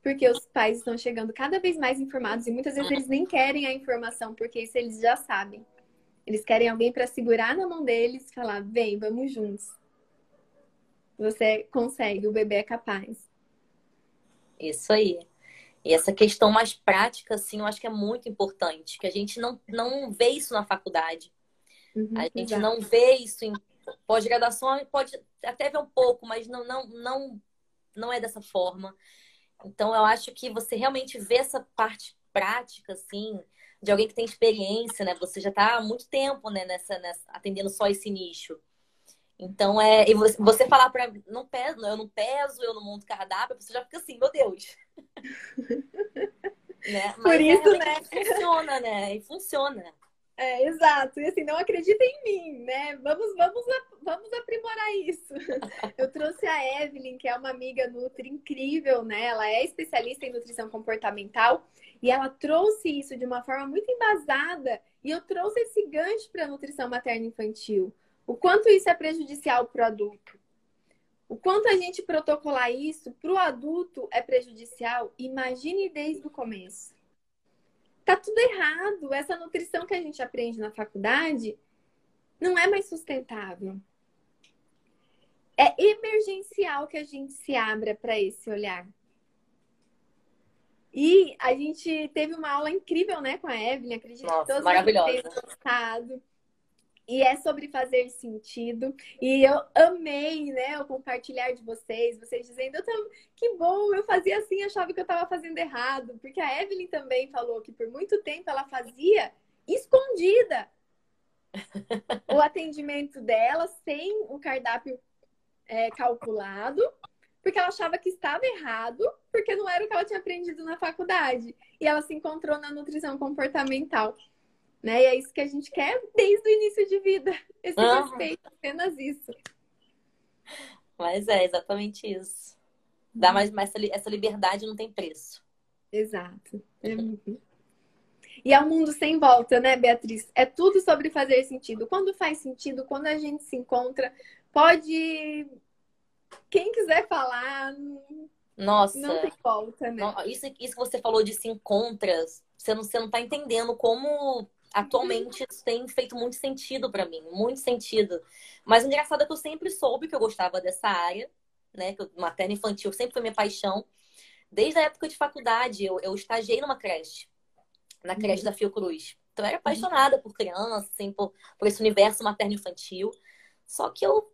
porque os pais estão chegando cada vez mais informados e muitas vezes eles nem querem a informação, porque isso eles já sabem. Eles querem alguém para segurar na mão deles e falar: vem, vamos juntos. Você consegue, o bebê é capaz. Isso aí. E essa questão mais prática, assim, eu acho que é muito importante, que a gente não, não vê isso na faculdade. Uhum, a gente não vê isso em pós-graduação, pode até ver um pouco, mas não, não, não, não é dessa forma. Então, eu acho que você realmente vê essa parte prática, assim, de alguém que tem experiência, né? Você já está há muito tempo, né, nessa, nessa, atendendo só esse nicho. Então, é, e você, você falar para não peso, eu não peso, eu não monto cardápio, você já fica assim, meu Deus. né? Mas Por é isso, né? Funciona, né? E funciona. É, exato. E assim, não acredita em mim, né? Vamos, vamos, vamos aprimorar isso. Eu trouxe a Evelyn, que é uma amiga Nutri incrível, né? Ela é especialista em nutrição comportamental e ela trouxe isso de uma forma muito embasada. E eu trouxe esse gancho para a nutrição materna infantil. O quanto isso é prejudicial para o adulto. O quanto a gente protocolar isso para o adulto é prejudicial, imagine desde o começo tá tudo errado. Essa nutrição que a gente aprende na faculdade não é mais sustentável. É emergencial que a gente se abra para esse olhar. E a gente teve uma aula incrível, né, com a Evelyn. Acredito Nossa, que todos maravilhosa. tenham gostado e é sobre fazer sentido. E eu amei, né, o compartilhar de vocês, vocês dizendo, eu tam... que bom, eu fazia assim, achava que eu estava fazendo errado. Porque a Evelyn também falou que por muito tempo ela fazia escondida o atendimento dela sem o cardápio é, calculado, porque ela achava que estava errado, porque não era o que ela tinha aprendido na faculdade. E ela se encontrou na nutrição comportamental. Né? E é isso que a gente quer desde o início de vida. Esse uhum. respeito, apenas isso. Mas é exatamente isso. Dá mais, mais essa liberdade não tem preço. Exato. É... E é um mundo sem volta, né, Beatriz? É tudo sobre fazer sentido. Quando faz sentido, quando a gente se encontra, pode. Quem quiser falar. Nossa. Não tem volta, né? Isso, isso que você falou de se encontra, você não, você não tá entendendo como atualmente isso tem feito muito sentido para mim, muito sentido. Mas o engraçado é que eu sempre soube que eu gostava dessa área, né? Que materno infantil sempre foi minha paixão. Desde a época de faculdade, eu, eu estagiei numa creche, na creche uhum. da Fiocruz. Então eu era apaixonada por criança, assim, por, por esse universo materno infantil. Só que eu,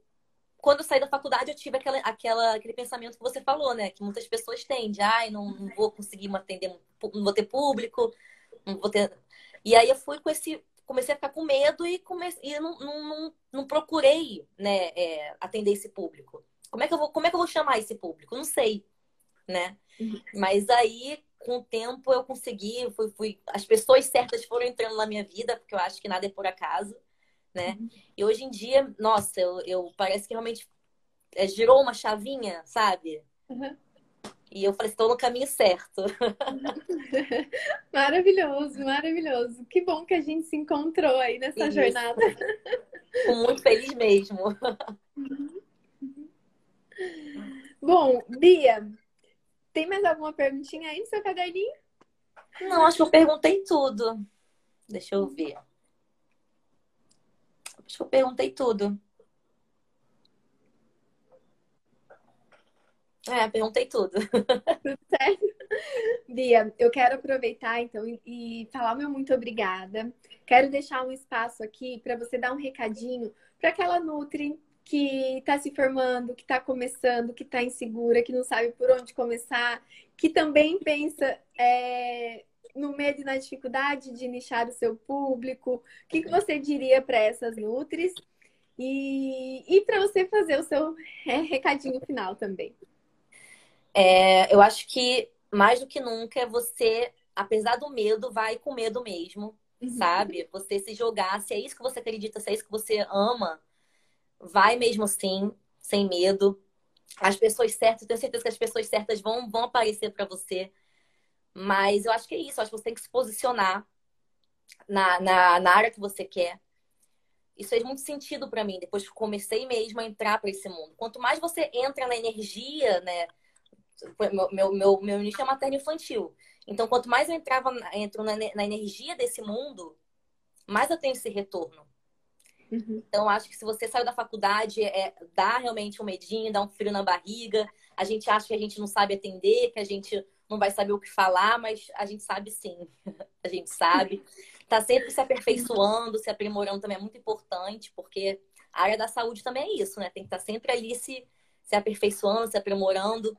quando eu saí da faculdade, eu tive aquela, aquela, aquele pensamento que você falou, né? Que muitas pessoas têm de, ai, não, não vou conseguir atender, não vou ter público, não vou ter e aí eu fui com esse. Comecei a ficar com medo e, comecei, e não, não, não, não procurei né, é, atender esse público. Como é, que eu vou, como é que eu vou chamar esse público? Não sei, né? Uhum. Mas aí, com o tempo, eu consegui, fui, fui, as pessoas certas foram entrando na minha vida, porque eu acho que nada é por acaso, né? Uhum. E hoje em dia, nossa, eu, eu parece que realmente é, girou uma chavinha, sabe? Uhum. E eu falei, estou no caminho certo. maravilhoso, maravilhoso. Que bom que a gente se encontrou aí nessa Isso. jornada. Fico muito feliz mesmo. Bom, Bia, tem mais alguma perguntinha aí no seu caderninho? Não, acho que eu perguntei tudo. Deixa eu ver. Acho que eu perguntei tudo. É, perguntei tudo. Tudo certo? Bia, eu quero aproveitar então e falar meu muito obrigada. Quero deixar um espaço aqui para você dar um recadinho para aquela Nutri que está se formando, que está começando, que está insegura, que não sabe por onde começar, que também pensa é, no medo e na dificuldade de nichar o seu público. O que, que você diria para essas Nutris? E, e para você fazer o seu é, recadinho final também. É, eu acho que mais do que nunca você, apesar do medo, vai com medo mesmo, uhum. sabe? Você se jogar, se é isso que você acredita, se é isso que você ama, vai mesmo assim, sem medo. As pessoas certas, eu tenho certeza que as pessoas certas vão, vão aparecer para você. Mas eu acho que é isso, eu acho que você tem que se posicionar na, na, na área que você quer. Isso fez muito sentido para mim, depois que comecei mesmo a entrar para esse mundo. Quanto mais você entra na energia, né? Meu, meu, meu, nicho é materno infantil. Então, quanto mais eu entrava, entro na, na energia desse mundo, mais eu tenho esse retorno. Uhum. Então, acho que se você saiu da faculdade, é, dá realmente um medinho, dá um frio na barriga. A gente acha que a gente não sabe atender, que a gente não vai saber o que falar, mas a gente sabe sim. a gente sabe. Tá sempre se aperfeiçoando, se aprimorando também é muito importante, porque a área da saúde também é isso, né? Tem que estar tá sempre ali se, se aperfeiçoando, se aprimorando.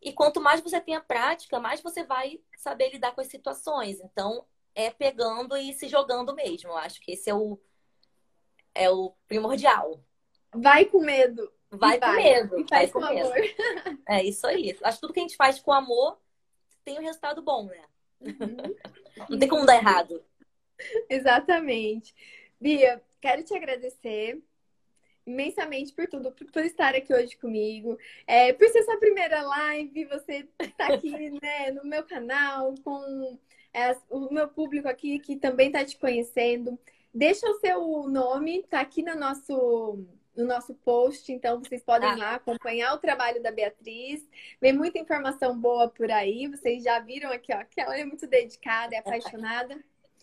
E quanto mais você tem a prática, mais você vai saber lidar com as situações. Então, é pegando e se jogando mesmo. Eu acho que esse é o, é o primordial. Vai com medo. Vai, com medo. E faz vai com, com medo. Amor. É isso aí. Acho que tudo que a gente faz com amor tem um resultado bom, né? Uhum. Não tem como dar errado. Exatamente. Bia, quero te agradecer imensamente por tudo, por, por estar aqui hoje comigo, é, por ser sua primeira live, você tá aqui né, no meu canal, com é, o meu público aqui que também está te conhecendo. Deixa o seu nome, tá aqui no nosso, no nosso post, então vocês podem ah. lá acompanhar o trabalho da Beatriz. Vem muita informação boa por aí. Vocês já viram aqui, ó, que ela é muito dedicada, é apaixonada.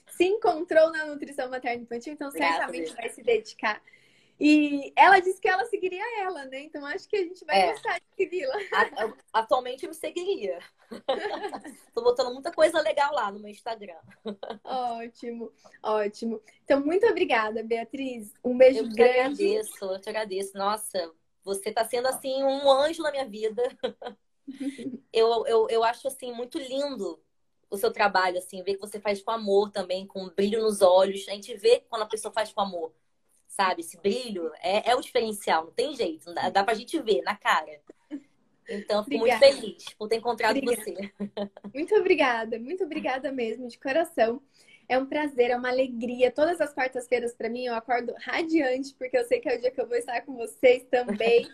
Se encontrou na nutrição materna infantil, então certamente vai se dedicar e ela disse que ela seguiria ela, né? Então acho que a gente vai é. gostar de segui-la. Atualmente eu me seguiria. Tô botando muita coisa legal lá no meu Instagram. Ótimo, ótimo. Então, muito obrigada, Beatriz. Um beijo eu grande. Eu agradeço, eu te agradeço. Nossa, você tá sendo assim um anjo na minha vida. eu, eu, eu acho assim muito lindo o seu trabalho, assim, ver que você faz com amor também, com brilho nos olhos. A gente vê quando a pessoa faz com amor sabe? Esse brilho é, é o diferencial, não tem jeito, não dá, dá pra gente ver na cara. Então, fico obrigada. muito feliz por ter encontrado obrigada. você. Muito obrigada, muito obrigada mesmo, de coração. É um prazer, é uma alegria. Todas as quartas-feiras, para mim, eu acordo radiante, porque eu sei que é o dia que eu vou estar com vocês também.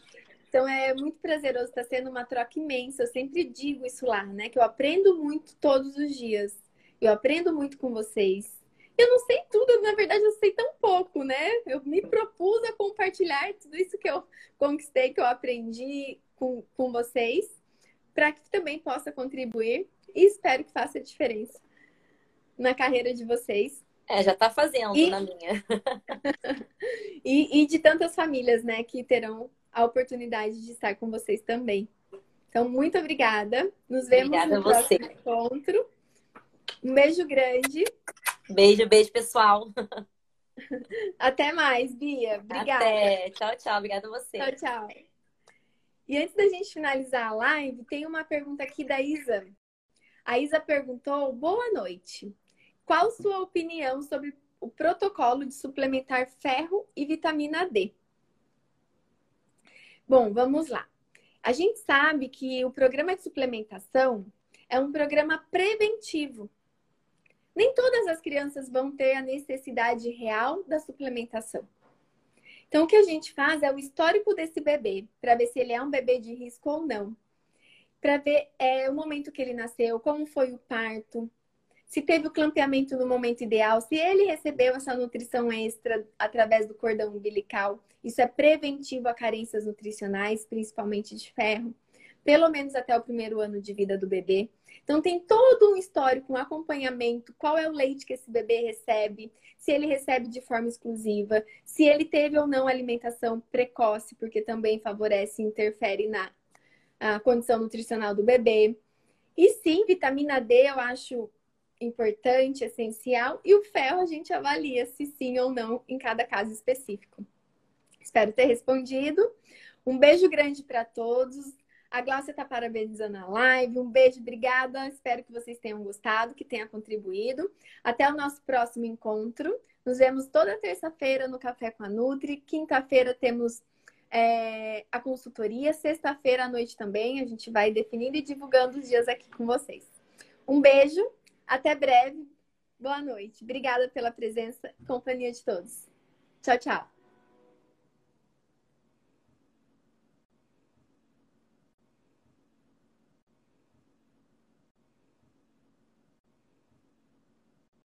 Então é muito prazeroso, está sendo uma troca imensa. Eu sempre digo isso lá, né? Que eu aprendo muito todos os dias. Eu aprendo muito com vocês. Eu não sei tudo, na verdade eu sei tão pouco, né? Eu me propus a compartilhar tudo isso que eu conquistei, que eu aprendi com, com vocês, para que também possa contribuir e espero que faça diferença na carreira de vocês. É, já está fazendo e... na minha. e, e de tantas famílias, né, que terão a oportunidade de estar com vocês também. Então, muito obrigada. Nos vemos obrigada no próximo encontro. Um beijo grande. Beijo, beijo, pessoal. Até mais, Bia. Obrigada. Até. Tchau, tchau. Obrigada a você. Tchau, tchau. E antes da gente finalizar a live, tem uma pergunta aqui da Isa. A Isa perguntou: Boa noite. Qual sua opinião sobre o protocolo de suplementar ferro e vitamina D? Bom, vamos lá. A gente sabe que o programa de suplementação é um programa preventivo. Nem todas as crianças vão ter a necessidade real da suplementação. Então, o que a gente faz é o histórico desse bebê, para ver se ele é um bebê de risco ou não. Para ver é, o momento que ele nasceu, como foi o parto, se teve o clampeamento no momento ideal, se ele recebeu essa nutrição extra através do cordão umbilical. Isso é preventivo a carências nutricionais, principalmente de ferro, pelo menos até o primeiro ano de vida do bebê. Então, tem todo um histórico, um acompanhamento, qual é o leite que esse bebê recebe, se ele recebe de forma exclusiva, se ele teve ou não alimentação precoce, porque também favorece e interfere na condição nutricional do bebê. E sim, vitamina D eu acho importante, essencial, e o ferro a gente avalia se sim ou não em cada caso específico. Espero ter respondido. Um beijo grande para todos. A Glaucia está parabenizando a live. Um beijo, obrigada. Espero que vocês tenham gostado, que tenha contribuído. Até o nosso próximo encontro. Nos vemos toda terça-feira no Café com a Nutri. Quinta-feira temos é, a consultoria. Sexta-feira à noite também. A gente vai definindo e divulgando os dias aqui com vocês. Um beijo até breve. Boa noite. Obrigada pela presença e companhia de todos. Tchau, tchau.